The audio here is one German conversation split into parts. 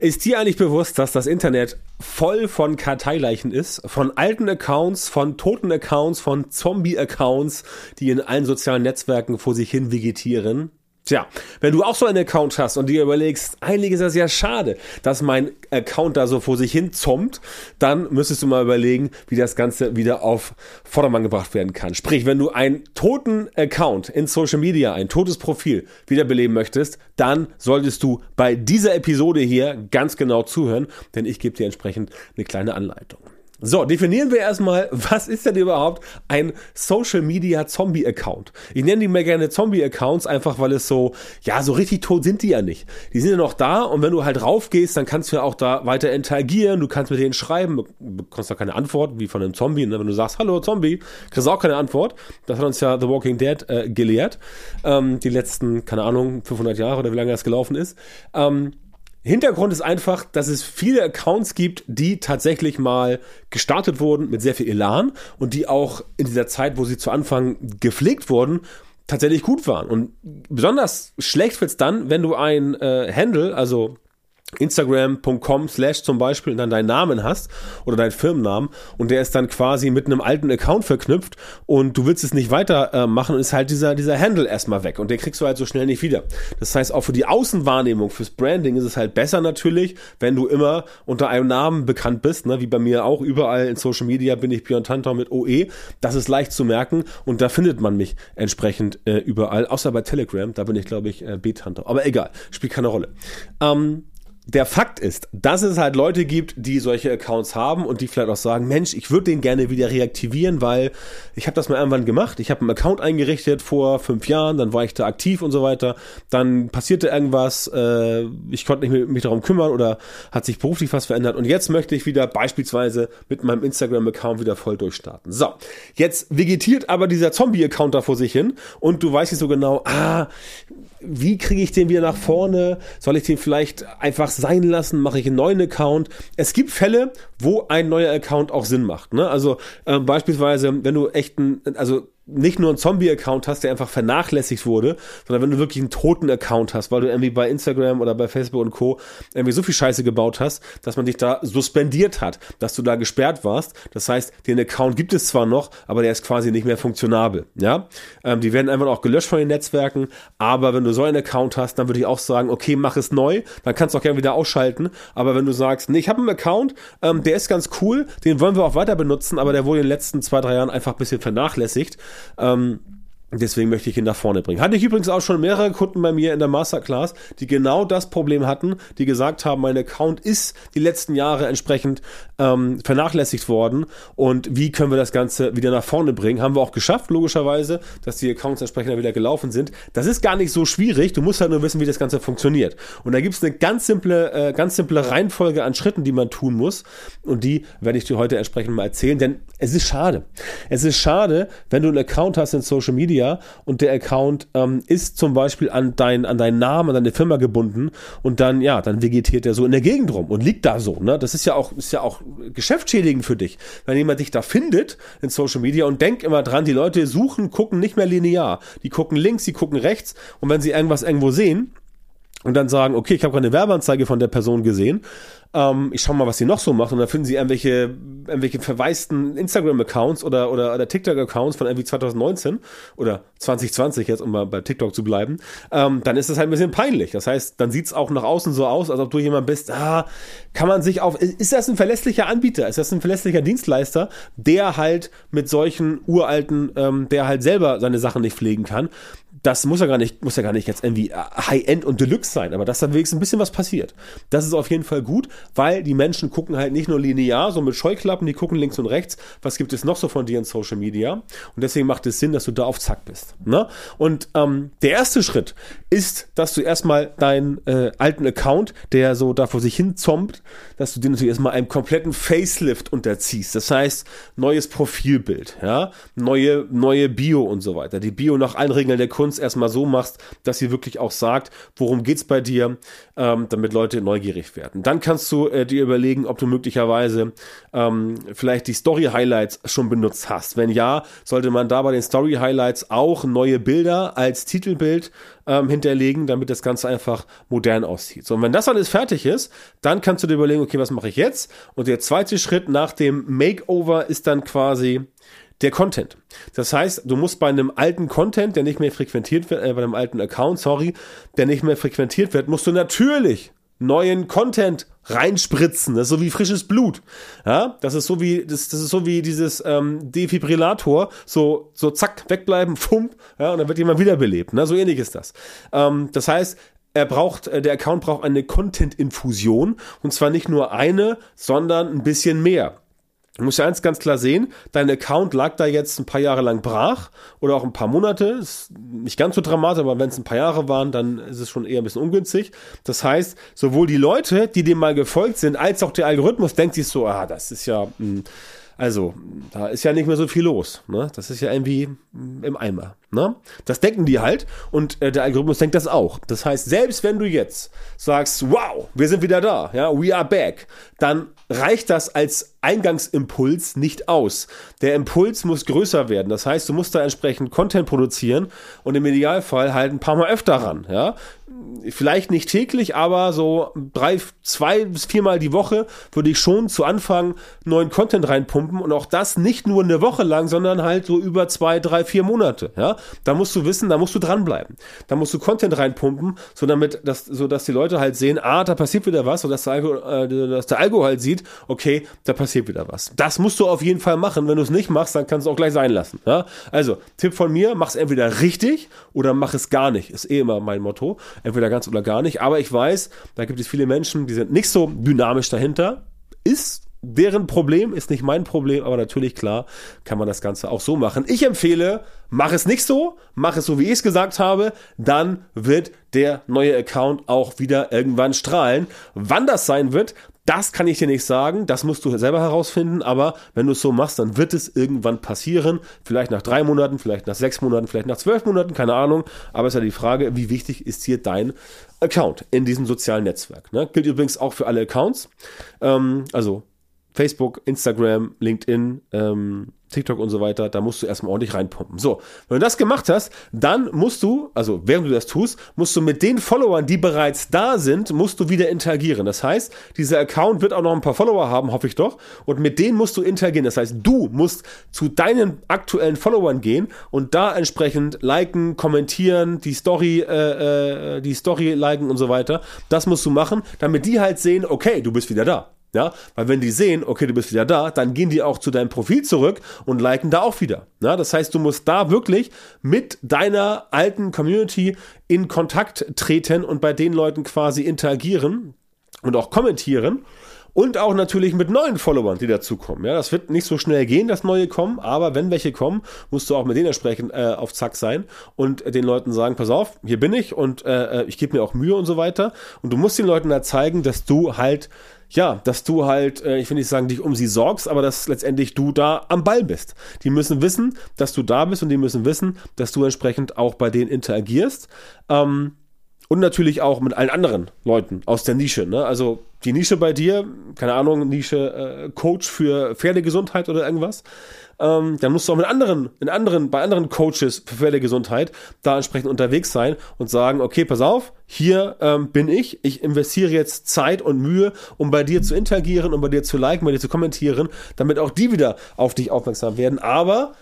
Ist dir eigentlich bewusst, dass das Internet voll von Karteileichen ist? Von alten Accounts, von toten Accounts, von Zombie-Accounts, die in allen sozialen Netzwerken vor sich hin vegetieren? Tja, wenn du auch so einen Account hast und dir überlegst, eigentlich ist das ja schade, dass mein Account da so vor sich hin zommt, dann müsstest du mal überlegen, wie das Ganze wieder auf Vordermann gebracht werden kann. Sprich, wenn du einen toten Account in Social Media, ein totes Profil wiederbeleben möchtest, dann solltest du bei dieser Episode hier ganz genau zuhören, denn ich gebe dir entsprechend eine kleine Anleitung. So, definieren wir erstmal, was ist denn überhaupt ein Social Media Zombie Account? Ich nenne die mir gerne Zombie Accounts, einfach weil es so, ja, so richtig tot sind die ja nicht. Die sind ja noch da und wenn du halt raufgehst, dann kannst du ja auch da weiter interagieren, du kannst mit denen schreiben, bekommst auch keine Antwort, wie von einem Zombie, ne? wenn du sagst, hallo Zombie, kriegst du auch keine Antwort. Das hat uns ja The Walking Dead äh, gelehrt, ähm, die letzten, keine Ahnung, 500 Jahre oder wie lange das gelaufen ist. Ähm, Hintergrund ist einfach, dass es viele Accounts gibt, die tatsächlich mal gestartet wurden mit sehr viel Elan und die auch in dieser Zeit, wo sie zu Anfang gepflegt wurden, tatsächlich gut waren. Und besonders schlecht wird's dann, wenn du ein äh, Handle, also Instagram.com slash zum Beispiel dann deinen Namen hast oder deinen Firmennamen und der ist dann quasi mit einem alten Account verknüpft und du willst es nicht weiter äh, machen und ist halt dieser, dieser Handle erstmal weg und den kriegst du halt so schnell nicht wieder. Das heißt, auch für die Außenwahrnehmung, fürs Branding ist es halt besser natürlich, wenn du immer unter einem Namen bekannt bist, ne? wie bei mir auch, überall in Social Media bin ich Björn Tantor mit OE. Das ist leicht zu merken und da findet man mich entsprechend äh, überall, außer bei Telegram, da bin ich glaube ich äh, B-Tantor. Aber egal, spielt keine Rolle. Ähm, der Fakt ist, dass es halt Leute gibt, die solche Accounts haben und die vielleicht auch sagen, Mensch, ich würde den gerne wieder reaktivieren, weil ich habe das mal irgendwann gemacht. Ich habe einen Account eingerichtet vor fünf Jahren, dann war ich da aktiv und so weiter. Dann passierte irgendwas, äh, ich konnte nicht mich darum kümmern oder hat sich beruflich was verändert und jetzt möchte ich wieder beispielsweise mit meinem Instagram-Account wieder voll durchstarten. So, jetzt vegetiert aber dieser Zombie-Account da vor sich hin und du weißt nicht so genau, ah, wie kriege ich den wieder nach vorne? Soll ich den vielleicht einfach sein lassen? Mache ich einen neuen Account? Es gibt Fälle, wo ein neuer Account auch Sinn macht. Ne? Also äh, beispielsweise, wenn du echt ein, also nicht nur einen Zombie-Account hast, der einfach vernachlässigt wurde, sondern wenn du wirklich einen toten Account hast, weil du irgendwie bei Instagram oder bei Facebook und Co. irgendwie so viel Scheiße gebaut hast, dass man dich da suspendiert hat, dass du da gesperrt warst. Das heißt, den Account gibt es zwar noch, aber der ist quasi nicht mehr funktionabel. Ja, ähm, die werden einfach auch gelöscht von den Netzwerken. Aber wenn du so einen Account hast, dann würde ich auch sagen, okay, mach es neu, dann kannst du auch gerne wieder ausschalten. Aber wenn du sagst, nee, ich habe einen Account, ähm, der ist ganz cool, den wollen wir auch weiter benutzen, aber der wurde in den letzten zwei drei Jahren einfach ein bisschen vernachlässigt ähm, Deswegen möchte ich ihn nach vorne bringen. Hatte ich übrigens auch schon mehrere Kunden bei mir in der Masterclass, die genau das Problem hatten, die gesagt haben, mein Account ist die letzten Jahre entsprechend ähm, vernachlässigt worden und wie können wir das Ganze wieder nach vorne bringen? Haben wir auch geschafft, logischerweise, dass die Accounts entsprechend wieder gelaufen sind. Das ist gar nicht so schwierig, du musst halt nur wissen, wie das Ganze funktioniert. Und da gibt es eine ganz simple, äh, ganz simple Reihenfolge an Schritten, die man tun muss und die werde ich dir heute entsprechend mal erzählen, denn es ist schade. Es ist schade, wenn du einen Account hast in Social Media, Media und der Account ähm, ist zum Beispiel an, dein, an deinen Namen, an deine Firma gebunden und dann, ja, dann vegetiert er so in der Gegend rum und liegt da so. Ne? Das ist ja auch, ist ja auch geschäftsschädigend für dich, wenn jemand dich da findet in Social Media und denk immer dran, die Leute suchen, gucken nicht mehr linear. Die gucken links, die gucken rechts und wenn sie irgendwas irgendwo sehen, und dann sagen, okay, ich habe gerade eine Werbeanzeige von der Person gesehen, ähm, ich schau mal, was sie noch so macht und dann finden sie irgendwelche, irgendwelche verwaisten Instagram-Accounts oder, oder, oder TikTok-Accounts von irgendwie 2019 oder 2020 jetzt, um mal bei TikTok zu bleiben, ähm, dann ist das halt ein bisschen peinlich. Das heißt, dann sieht's auch nach außen so aus, als ob du jemand bist, ah, kann man sich auf, ist das ein verlässlicher Anbieter? Ist das ein verlässlicher Dienstleister, der halt mit solchen uralten, ähm, der halt selber seine Sachen nicht pflegen kann? das muss ja gar nicht, muss ja gar nicht jetzt irgendwie High-End und Deluxe sein, aber dass da wenigstens ein bisschen was passiert. Das ist auf jeden Fall gut, weil die Menschen gucken halt nicht nur linear, so mit Scheuklappen, die gucken links und rechts, was gibt es noch so von dir in Social Media. Und deswegen macht es Sinn, dass du da auf Zack bist. Ne? Und ähm, der erste Schritt ist, dass du erstmal deinen äh, alten Account, der so da vor sich hin zombt, dass du den natürlich erstmal einem kompletten Facelift unterziehst. Das heißt, neues Profilbild, ja, neue, neue Bio und so weiter. Die Bio nach allen Regeln der Kunst erstmal so machst, dass sie wirklich auch sagt, worum geht's bei dir, ähm, damit Leute neugierig werden. Dann kannst du äh, dir überlegen, ob du möglicherweise ähm, vielleicht die Story-Highlights schon benutzt hast. Wenn ja, sollte man da bei den Story-Highlights auch neue Bilder als Titelbild ähm, hinterlegen, damit das Ganze einfach modern aussieht. So, und wenn das alles fertig ist, dann kannst du dir überlegen, okay, was mache ich jetzt? Und der zweite Schritt nach dem Makeover ist dann quasi der Content. Das heißt, du musst bei einem alten Content, der nicht mehr frequentiert wird, äh, bei einem alten Account, sorry, der nicht mehr frequentiert wird, musst du natürlich neuen Content reinspritzen. Das ist so wie frisches Blut. Ja, das ist so wie das, das ist so wie dieses ähm, Defibrillator. So so zack wegbleiben, fump. Ja, und dann wird jemand wiederbelebt. Ne? So ähnlich ist das. Ähm, das heißt, er braucht, äh, der Account braucht eine Content-Infusion und zwar nicht nur eine, sondern ein bisschen mehr. Du musst ja eins ganz klar sehen, dein Account lag da jetzt ein paar Jahre lang brach oder auch ein paar Monate. Ist nicht ganz so dramatisch, aber wenn es ein paar Jahre waren, dann ist es schon eher ein bisschen ungünstig. Das heißt, sowohl die Leute, die dem mal gefolgt sind, als auch der Algorithmus denkt sich so, ah, das ist ja, mh, hm, also, da ist ja nicht mehr so viel los. Ne? Das ist ja irgendwie im Eimer. Ne? Das denken die halt und äh, der Algorithmus denkt das auch. Das heißt, selbst wenn du jetzt sagst, wow, wir sind wieder da, ja, we are back, dann reicht das als Eingangsimpuls nicht aus. Der Impuls muss größer werden. Das heißt, du musst da entsprechend Content produzieren und im Idealfall halt ein paar Mal öfter ran. Ja? Vielleicht nicht täglich, aber so drei, zwei bis viermal die Woche würde ich schon zu Anfang neuen Content reinpumpen und auch das nicht nur eine Woche lang, sondern halt so über zwei, drei, vier Monate. Ja? Da musst du wissen, da musst du dranbleiben. Da musst du Content reinpumpen, so damit, dass, so dass die Leute halt sehen, ah, da passiert wieder was, so dass der Algo, äh, dass der Algo halt sieht, okay, da passiert wieder was. Das musst du auf jeden Fall machen. Wenn du es nicht machst, dann kannst du auch gleich sein lassen. Ja? Also, Tipp von mir, mach es entweder richtig oder mach es gar nicht. Ist eh immer mein Motto. Entweder ganz oder gar nicht. Aber ich weiß, da gibt es viele Menschen, die sind nicht so dynamisch dahinter. Ist deren Problem, ist nicht mein Problem, aber natürlich klar, kann man das Ganze auch so machen. Ich empfehle, mach es nicht so, mach es so, wie ich es gesagt habe, dann wird der neue Account auch wieder irgendwann strahlen. Wann das sein wird, das kann ich dir nicht sagen, das musst du selber herausfinden, aber wenn du es so machst, dann wird es irgendwann passieren. Vielleicht nach drei Monaten, vielleicht nach sechs Monaten, vielleicht nach zwölf Monaten, keine Ahnung. Aber es ist ja die Frage, wie wichtig ist hier dein Account in diesem sozialen Netzwerk. Ne? Gilt übrigens auch für alle Accounts. Ähm, also Facebook, Instagram, LinkedIn, ähm, TikTok und so weiter, da musst du erstmal ordentlich reinpumpen. So, wenn du das gemacht hast, dann musst du, also während du das tust, musst du mit den Followern, die bereits da sind, musst du wieder interagieren. Das heißt, dieser Account wird auch noch ein paar Follower haben, hoffe ich doch, und mit denen musst du interagieren. Das heißt, du musst zu deinen aktuellen Followern gehen und da entsprechend liken, kommentieren, die Story, äh, äh, die Story liken und so weiter. Das musst du machen, damit die halt sehen, okay, du bist wieder da. Ja, weil wenn die sehen, okay, du bist wieder da, dann gehen die auch zu deinem Profil zurück und liken da auch wieder. Ja, das heißt, du musst da wirklich mit deiner alten Community in Kontakt treten und bei den Leuten quasi interagieren und auch kommentieren. Und auch natürlich mit neuen Followern, die dazukommen. Ja, das wird nicht so schnell gehen, dass neue kommen, aber wenn welche kommen, musst du auch mit denen entsprechend äh, auf Zack sein und den Leuten sagen, pass auf, hier bin ich und äh, äh ich gebe mir auch Mühe und so weiter. Und du musst den Leuten da zeigen, dass du halt ja, dass du halt, äh, ich will nicht sagen, dich um sie sorgst, aber dass letztendlich du da am Ball bist. Die müssen wissen, dass du da bist und die müssen wissen, dass du entsprechend auch bei denen interagierst. Ähm, und natürlich auch mit allen anderen Leuten aus der Nische. Ne? Also die Nische bei dir, keine Ahnung, Nische äh, Coach für Pferdegesundheit oder irgendwas ähm, dann musst du auch mit anderen, in anderen, bei anderen Coaches für Pferdegesundheit da entsprechend unterwegs sein und sagen, okay, pass auf, hier ähm, bin ich, ich investiere jetzt Zeit und Mühe, um bei dir zu interagieren, um bei dir zu liken, bei dir zu kommentieren, damit auch die wieder auf dich aufmerksam werden. Aber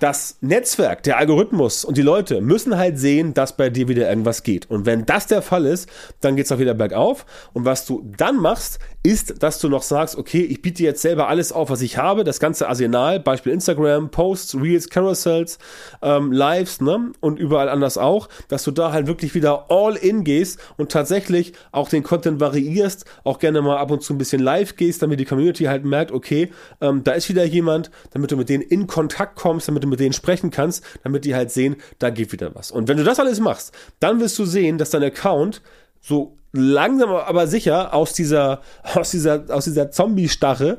das Netzwerk, der Algorithmus und die Leute müssen halt sehen, dass bei dir wieder irgendwas geht. Und wenn das der Fall ist, dann geht es auch wieder bergauf. Und was du dann machst, ist, dass du noch sagst, okay, ich biete jetzt selber alles auf, was ich habe, das ganze Arsenal, Beispiel Instagram, Posts, Reels, Carousels, ähm, Lives, ne? Und überall anders auch, dass du da halt wirklich wieder all in gehst und tatsächlich auch den Content variierst, auch gerne mal ab und zu ein bisschen live gehst, damit die Community halt merkt, okay, ähm, da ist wieder jemand, damit du mit denen in Kontakt kommst, damit du mit denen sprechen kannst, damit die halt sehen, da geht wieder was. Und wenn du das alles machst, dann wirst du sehen, dass dein Account so langsam aber sicher aus dieser, aus dieser, aus dieser Zombie-Stache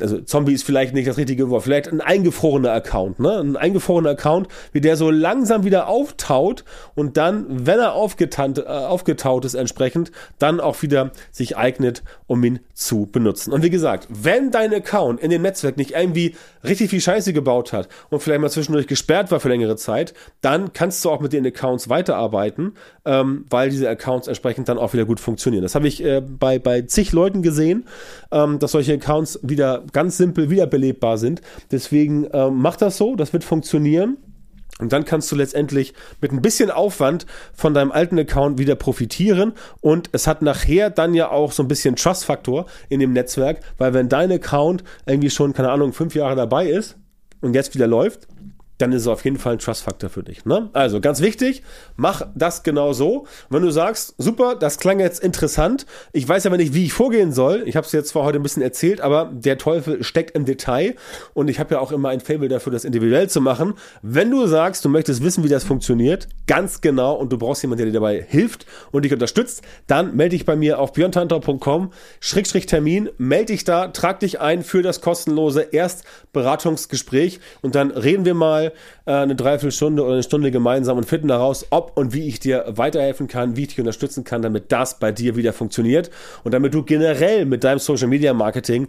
also Zombie ist vielleicht nicht das richtige Wort, vielleicht ein eingefrorener Account, ne? Ein eingefrorener Account, wie der so langsam wieder auftaut und dann, wenn er aufgetant, äh, aufgetaut ist entsprechend, dann auch wieder sich eignet, um ihn zu benutzen. Und wie gesagt, wenn dein Account in dem Netzwerk nicht irgendwie richtig viel Scheiße gebaut hat und vielleicht mal zwischendurch gesperrt war für längere Zeit, dann kannst du auch mit den Accounts weiterarbeiten, ähm, weil diese Accounts entsprechend dann auch wieder gut funktionieren. Das habe ich äh, bei, bei zig Leuten gesehen, ähm, dass solche Accounts wieder ganz simpel wiederbelebbar sind. Deswegen ähm, mach das so, das wird funktionieren. Und dann kannst du letztendlich mit ein bisschen Aufwand von deinem alten Account wieder profitieren. Und es hat nachher dann ja auch so ein bisschen Trust-Faktor in dem Netzwerk, weil wenn dein Account irgendwie schon, keine Ahnung, fünf Jahre dabei ist und jetzt wieder läuft, dann ist es auf jeden Fall ein Trust-Faktor für dich. Ne? Also ganz wichtig, mach das genau so. Wenn du sagst, super, das klang jetzt interessant, ich weiß aber nicht, wie ich vorgehen soll. Ich habe es jetzt zwar heute ein bisschen erzählt, aber der Teufel steckt im Detail und ich habe ja auch immer ein Fable dafür, das individuell zu machen. Wenn du sagst, du möchtest wissen, wie das funktioniert, ganz genau und du brauchst jemanden, der dir dabei hilft und dich unterstützt, dann melde dich bei mir auf björntantor.com, Schrägstrich Termin, melde dich da, trag dich ein für das kostenlose Erstberatungsgespräch und dann reden wir mal äh, eine Dreiviertelstunde oder eine Stunde gemeinsam und finden heraus, ob und wie ich dir weiterhelfen kann, wie ich dich unterstützen kann, damit das bei dir wieder funktioniert. Und damit du generell mit deinem Social Media Marketing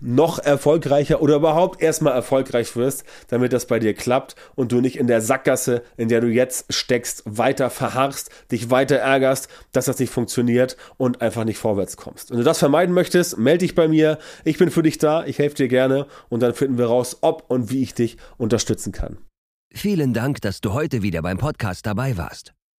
noch erfolgreicher oder überhaupt erstmal erfolgreich wirst, damit das bei dir klappt und du nicht in der Sackgasse, in der du jetzt steckst, weiter verharrst, dich weiter ärgerst, dass das nicht funktioniert und einfach nicht vorwärts kommst. Wenn du das vermeiden möchtest, melde dich bei mir. Ich bin für dich da, ich helfe dir gerne und dann finden wir raus, ob und wie ich dich unterstützen kann. Vielen Dank, dass du heute wieder beim Podcast dabei warst.